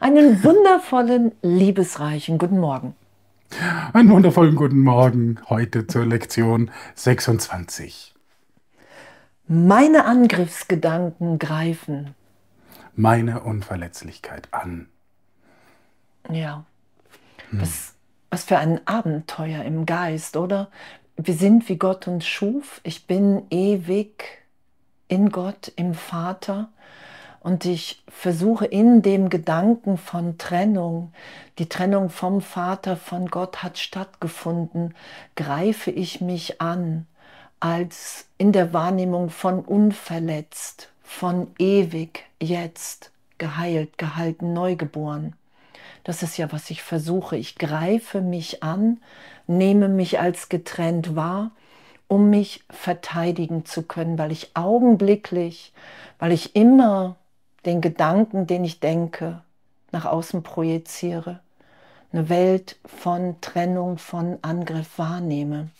Einen wundervollen, liebesreichen guten Morgen. Einen wundervollen guten Morgen heute zur Lektion 26. Meine Angriffsgedanken greifen meine Unverletzlichkeit an. Ja. Hm. Was, was für ein Abenteuer im Geist, oder? Wir sind wie Gott uns schuf. Ich bin ewig in Gott, im Vater. Und ich versuche in dem Gedanken von Trennung, die Trennung vom Vater, von Gott hat stattgefunden, greife ich mich an als in der Wahrnehmung von unverletzt, von ewig, jetzt, geheilt, gehalten, neugeboren. Das ist ja, was ich versuche. Ich greife mich an, nehme mich als getrennt wahr, um mich verteidigen zu können, weil ich augenblicklich, weil ich immer den Gedanken, den ich denke, nach außen projiziere, eine Welt von Trennung, von Angriff wahrnehme.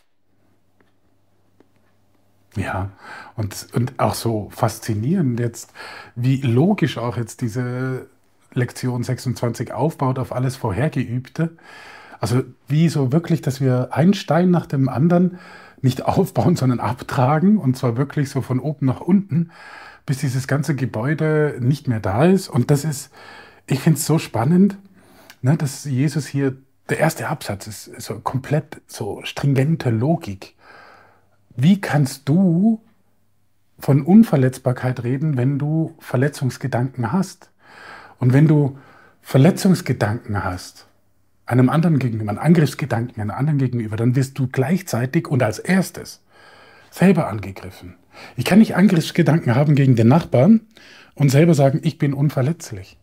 Ja, und, und auch so faszinierend jetzt, wie logisch auch jetzt diese Lektion 26 aufbaut auf alles Vorhergeübte. Also wie so wirklich, dass wir ein Stein nach dem anderen nicht aufbauen, sondern abtragen und zwar wirklich so von oben nach unten bis dieses ganze Gebäude nicht mehr da ist. Und das ist, ich finde es so spannend, ne, dass Jesus hier, der erste Absatz ist so komplett so stringente Logik. Wie kannst du von Unverletzbarkeit reden, wenn du Verletzungsgedanken hast? Und wenn du Verletzungsgedanken hast, einem anderen gegenüber, einen Angriffsgedanken einem anderen gegenüber, dann wirst du gleichzeitig und als erstes selber angegriffen. Ich kann nicht Angriffsgedanken haben gegen den Nachbarn und selber sagen, ich bin unverletzlich.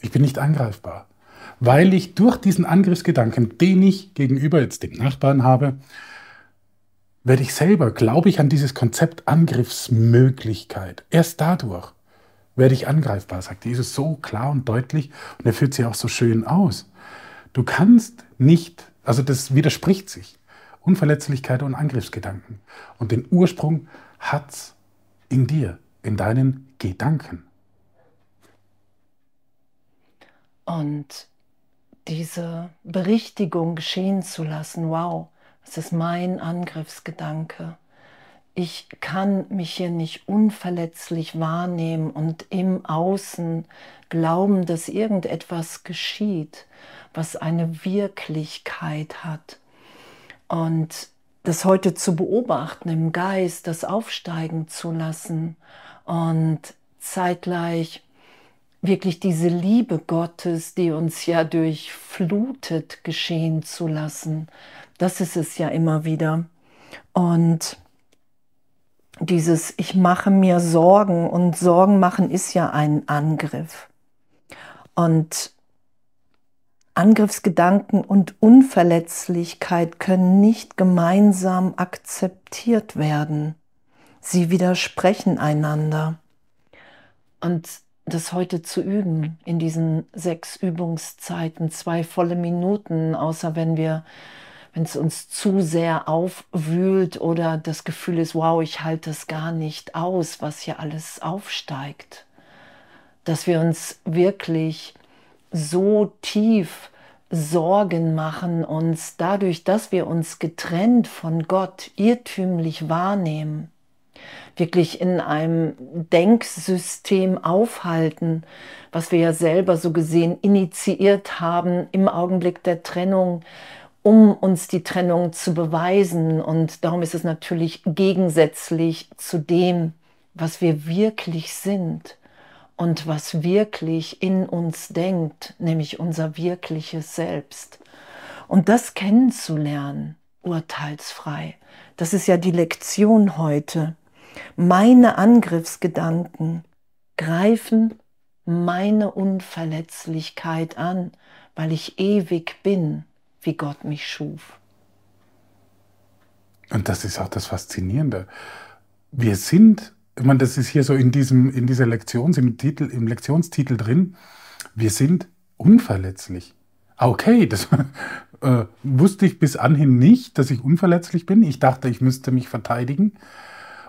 Ich bin nicht angreifbar. Weil ich durch diesen Angriffsgedanken, den ich gegenüber jetzt dem Nachbarn habe, werde ich selber, glaube ich an dieses Konzept Angriffsmöglichkeit. Erst dadurch werde ich angreifbar, sagt Jesus so klar und deutlich und er führt sie auch so schön aus. Du kannst nicht, also das widerspricht sich. Unverletzlichkeit und Angriffsgedanken. Und den Ursprung hat's in dir, in deinen Gedanken. Und diese Berichtigung geschehen zu lassen, wow, das ist mein Angriffsgedanke. Ich kann mich hier nicht unverletzlich wahrnehmen und im Außen glauben, dass irgendetwas geschieht, was eine Wirklichkeit hat. Und das heute zu beobachten im Geist, das aufsteigen zu lassen und zeitgleich wirklich diese Liebe Gottes, die uns ja durchflutet, geschehen zu lassen. Das ist es ja immer wieder. Und dieses Ich mache mir Sorgen und Sorgen machen ist ja ein Angriff. Und Angriffsgedanken und Unverletzlichkeit können nicht gemeinsam akzeptiert werden. Sie widersprechen einander. Und das heute zu üben, in diesen sechs Übungszeiten, zwei volle Minuten, außer wenn wir, wenn es uns zu sehr aufwühlt oder das Gefühl ist, wow, ich halte es gar nicht aus, was hier alles aufsteigt. Dass wir uns wirklich so tief Sorgen machen uns dadurch, dass wir uns getrennt von Gott irrtümlich wahrnehmen, wirklich in einem Denksystem aufhalten, was wir ja selber so gesehen initiiert haben im Augenblick der Trennung, um uns die Trennung zu beweisen. Und darum ist es natürlich gegensätzlich zu dem, was wir wirklich sind und was wirklich in uns denkt, nämlich unser wirkliches Selbst. Und das kennenzulernen, urteilsfrei, das ist ja die Lektion heute. Meine Angriffsgedanken greifen meine Unverletzlichkeit an, weil ich ewig bin, wie Gott mich schuf. Und das ist auch das Faszinierende. Wir sind ich meine, das ist hier so in, diesem, in dieser Lektion, im, Titel, im Lektionstitel drin, wir sind unverletzlich. Okay, das, äh, wusste ich bis anhin nicht, dass ich unverletzlich bin. Ich dachte, ich müsste mich verteidigen.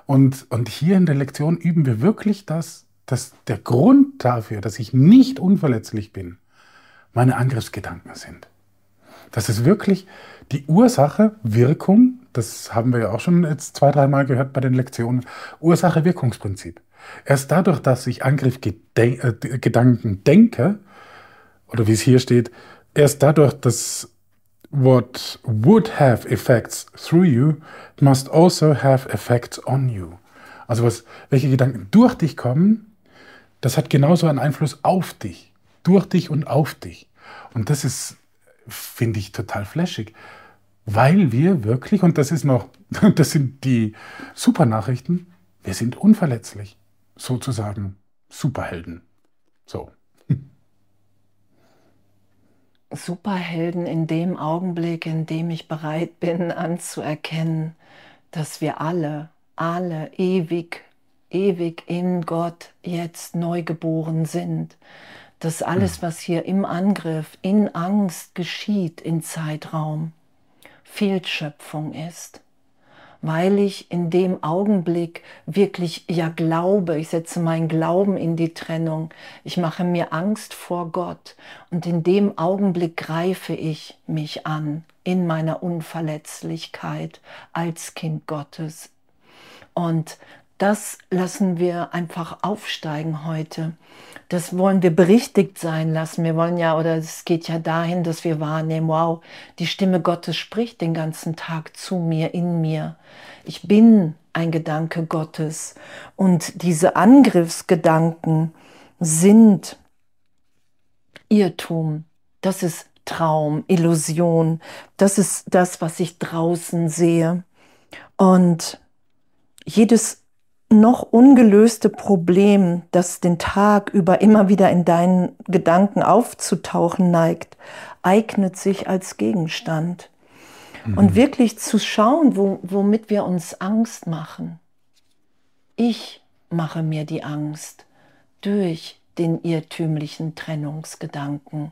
Und, und hier in der Lektion üben wir wirklich das, dass der Grund dafür, dass ich nicht unverletzlich bin, meine Angriffsgedanken sind. Das ist wirklich die Ursache, Wirkung, das haben wir ja auch schon jetzt zwei, dreimal gehört bei den Lektionen, Ursache-Wirkungsprinzip. Erst dadurch, dass ich Angriffsgedanken äh, denke, oder wie es hier steht, erst dadurch, dass what would have effects through you must also have effects on you. Also was, welche Gedanken durch dich kommen, das hat genauso einen Einfluss auf dich, durch dich und auf dich. Und das ist, finde ich, total flashig, weil wir wirklich, und das ist noch, das sind die super Nachrichten, wir sind unverletzlich, sozusagen Superhelden. So. Superhelden in dem Augenblick, in dem ich bereit bin anzuerkennen, dass wir alle, alle ewig, ewig in Gott jetzt neugeboren sind. Dass alles, hm. was hier im Angriff, in Angst geschieht, in Zeitraum, Fehlschöpfung ist weil ich in dem Augenblick wirklich ja glaube, ich setze meinen Glauben in die Trennung, ich mache mir Angst vor Gott und in dem Augenblick greife ich mich an in meiner Unverletzlichkeit als Kind Gottes. Und das lassen wir einfach aufsteigen heute. Das wollen wir berichtigt sein lassen. Wir wollen ja, oder es geht ja dahin, dass wir wahrnehmen, wow, die Stimme Gottes spricht den ganzen Tag zu mir, in mir. Ich bin ein Gedanke Gottes. Und diese Angriffsgedanken sind Irrtum. Das ist Traum, Illusion. Das ist das, was ich draußen sehe. Und jedes noch ungelöste Problem, das den Tag über immer wieder in deinen Gedanken aufzutauchen neigt, eignet sich als Gegenstand. Mhm. Und wirklich zu schauen, wo, womit wir uns Angst machen. Ich mache mir die Angst durch den irrtümlichen Trennungsgedanken,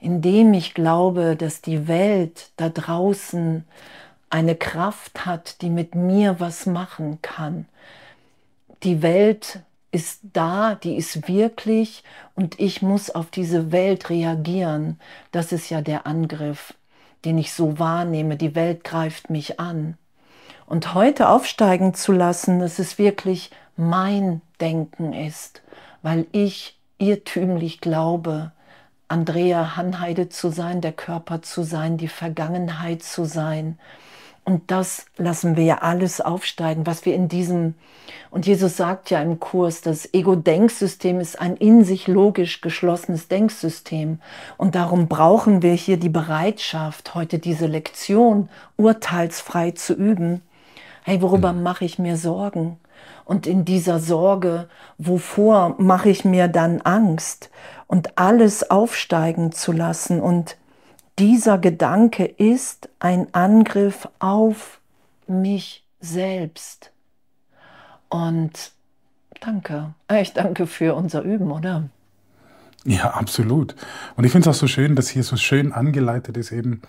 indem ich glaube, dass die Welt da draußen eine Kraft hat, die mit mir was machen kann, die Welt ist da, die ist wirklich und ich muss auf diese Welt reagieren. Das ist ja der Angriff, den ich so wahrnehme. Die Welt greift mich an. Und heute aufsteigen zu lassen, dass es wirklich mein Denken ist, weil ich irrtümlich glaube, Andrea Hanheide zu sein, der Körper zu sein, die Vergangenheit zu sein, und das lassen wir ja alles aufsteigen, was wir in diesem, und Jesus sagt ja im Kurs, das Ego-Denksystem ist ein in sich logisch geschlossenes Denksystem. Und darum brauchen wir hier die Bereitschaft, heute diese Lektion urteilsfrei zu üben. Hey, worüber mhm. mache ich mir Sorgen? Und in dieser Sorge, wovor mache ich mir dann Angst? Und alles aufsteigen zu lassen und dieser Gedanke ist ein Angriff auf mich selbst. Und danke. Ich danke für unser Üben, oder? Ja, absolut. Und ich finde es auch so schön, dass hier so schön angeleitet ist, eben,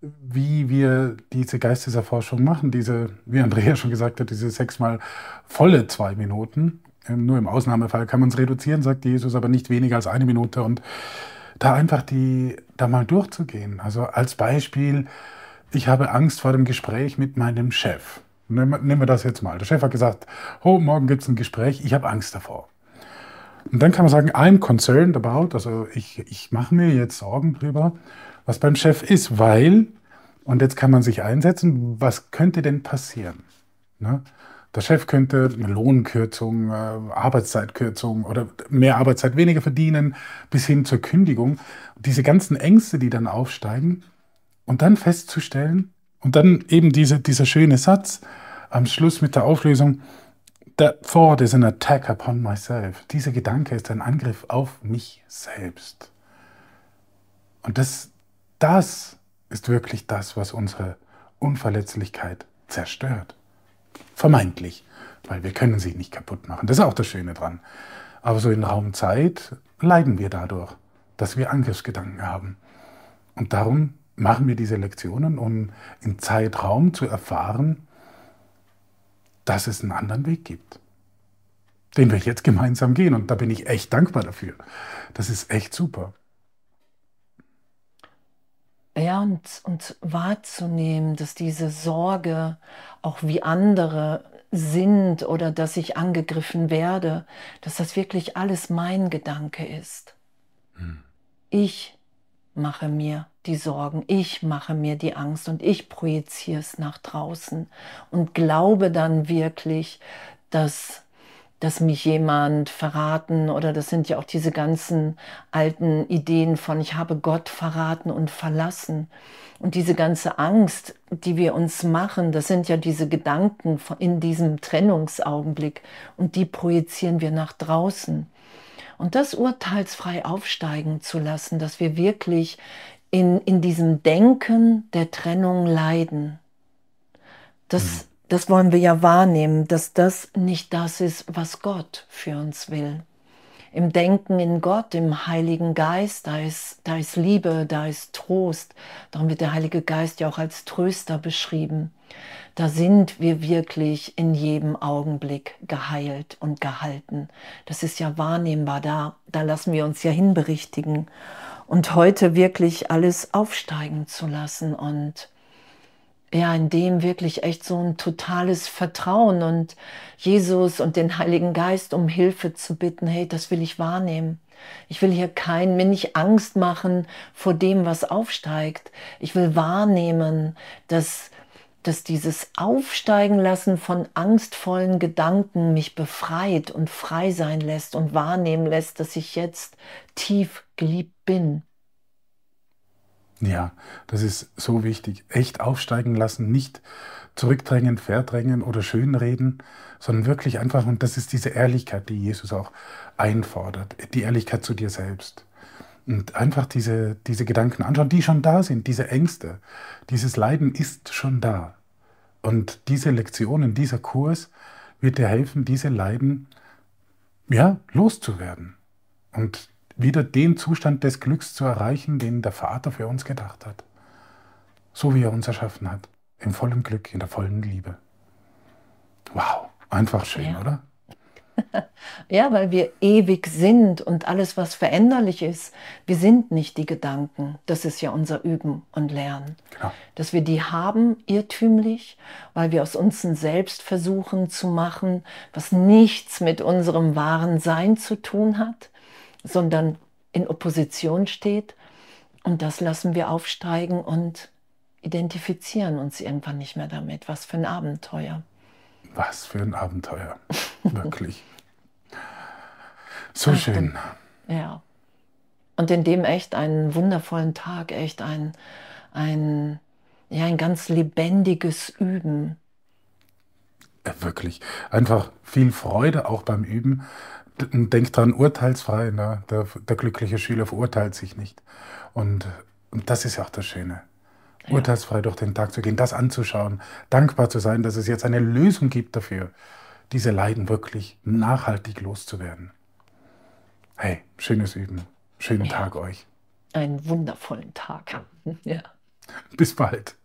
wie wir diese Geisteserforschung machen. Diese, wie Andrea schon gesagt hat, diese sechsmal volle zwei Minuten. Ähm, nur im Ausnahmefall kann man es reduzieren, sagt Jesus, aber nicht weniger als eine Minute. Und da einfach die, da mal durchzugehen. Also als Beispiel, ich habe Angst vor dem Gespräch mit meinem Chef. Nehmen wir das jetzt mal. Der Chef hat gesagt, oh, morgen gibt es ein Gespräch, ich habe Angst davor. Und dann kann man sagen, I'm concerned about, also ich, ich mache mir jetzt Sorgen drüber, was beim Chef ist, weil, und jetzt kann man sich einsetzen, was könnte denn passieren? Ne? Der Chef könnte eine Lohnkürzung, äh, Arbeitszeitkürzung oder mehr Arbeitszeit weniger verdienen, bis hin zur Kündigung. diese ganzen Ängste, die dann aufsteigen und dann festzustellen und dann eben diese, dieser schöne Satz am Schluss mit der Auflösung, That thought is an attack upon myself. Dieser Gedanke ist ein Angriff auf mich selbst. Und das, das ist wirklich das, was unsere Unverletzlichkeit zerstört. Vermeintlich, weil wir können sie nicht kaputt machen. Das ist auch das Schöne dran. Aber so in Raum Zeit leiden wir dadurch, dass wir Angriffsgedanken haben. Und darum machen wir diese Lektionen, um in Zeitraum zu erfahren, dass es einen anderen Weg gibt, den wir jetzt gemeinsam gehen. Und da bin ich echt dankbar dafür. Das ist echt super. Ja, und, und wahrzunehmen, dass diese Sorge, auch wie andere sind oder dass ich angegriffen werde, dass das wirklich alles mein Gedanke ist. Hm. Ich mache mir die Sorgen, ich mache mir die Angst und ich projiziere es nach draußen und glaube dann wirklich, dass dass mich jemand verraten oder das sind ja auch diese ganzen alten Ideen von ich habe Gott verraten und verlassen. Und diese ganze Angst, die wir uns machen, das sind ja diese Gedanken in diesem Trennungsaugenblick und die projizieren wir nach draußen. Und das urteilsfrei aufsteigen zu lassen, dass wir wirklich in, in diesem Denken der Trennung leiden. Das, mhm das wollen wir ja wahrnehmen, dass das nicht das ist, was Gott für uns will. Im Denken in Gott, im Heiligen Geist, da ist, da ist Liebe, da ist Trost. Darum wird der Heilige Geist ja auch als Tröster beschrieben. Da sind wir wirklich in jedem Augenblick geheilt und gehalten. Das ist ja wahrnehmbar, da, da lassen wir uns ja hinberichtigen. Und heute wirklich alles aufsteigen zu lassen und ja, in dem wirklich echt so ein totales Vertrauen und Jesus und den Heiligen Geist um Hilfe zu bitten, hey, das will ich wahrnehmen. Ich will hier kein, mir nicht Angst machen vor dem, was aufsteigt. Ich will wahrnehmen, dass, dass dieses Aufsteigen lassen von angstvollen Gedanken mich befreit und frei sein lässt und wahrnehmen lässt, dass ich jetzt tief geliebt bin. Ja, das ist so wichtig. Echt aufsteigen lassen, nicht zurückdrängen, verdrängen oder schönreden, sondern wirklich einfach, und das ist diese Ehrlichkeit, die Jesus auch einfordert, die Ehrlichkeit zu dir selbst. Und einfach diese, diese Gedanken anschauen, die schon da sind, diese Ängste, dieses Leiden ist schon da. Und diese Lektionen, dieser Kurs wird dir helfen, diese Leiden ja, loszuwerden. Und wieder den Zustand des Glücks zu erreichen, den der Vater für uns gedacht hat. So wie er uns erschaffen hat. Im vollen Glück, in der vollen Liebe. Wow, einfach schön, ja. oder? ja, weil wir ewig sind und alles, was veränderlich ist, wir sind nicht die Gedanken. Das ist ja unser Üben und Lernen. Genau. Dass wir die haben, irrtümlich, weil wir aus uns ein Selbst versuchen zu machen, was nichts mit unserem wahren Sein zu tun hat sondern in Opposition steht. Und das lassen wir aufsteigen und identifizieren uns irgendwann nicht mehr damit. Was für ein Abenteuer. Was für ein Abenteuer. Wirklich. So schön. ja. Und in dem echt einen wundervollen Tag, echt ein, ein, ja, ein ganz lebendiges Üben. Ja, wirklich. Einfach viel Freude auch beim Üben. Denk dran, urteilsfrei. Ne? Der, der, glückliche Schüler verurteilt sich nicht. Und, und das ist ja auch das Schöne. Ja. Urteilsfrei durch den Tag zu gehen, das anzuschauen, dankbar zu sein, dass es jetzt eine Lösung gibt dafür, diese Leiden wirklich nachhaltig loszuwerden. Hey, schönes Üben. Schönen ja. Tag euch. Einen wundervollen Tag. Ja. Bis bald.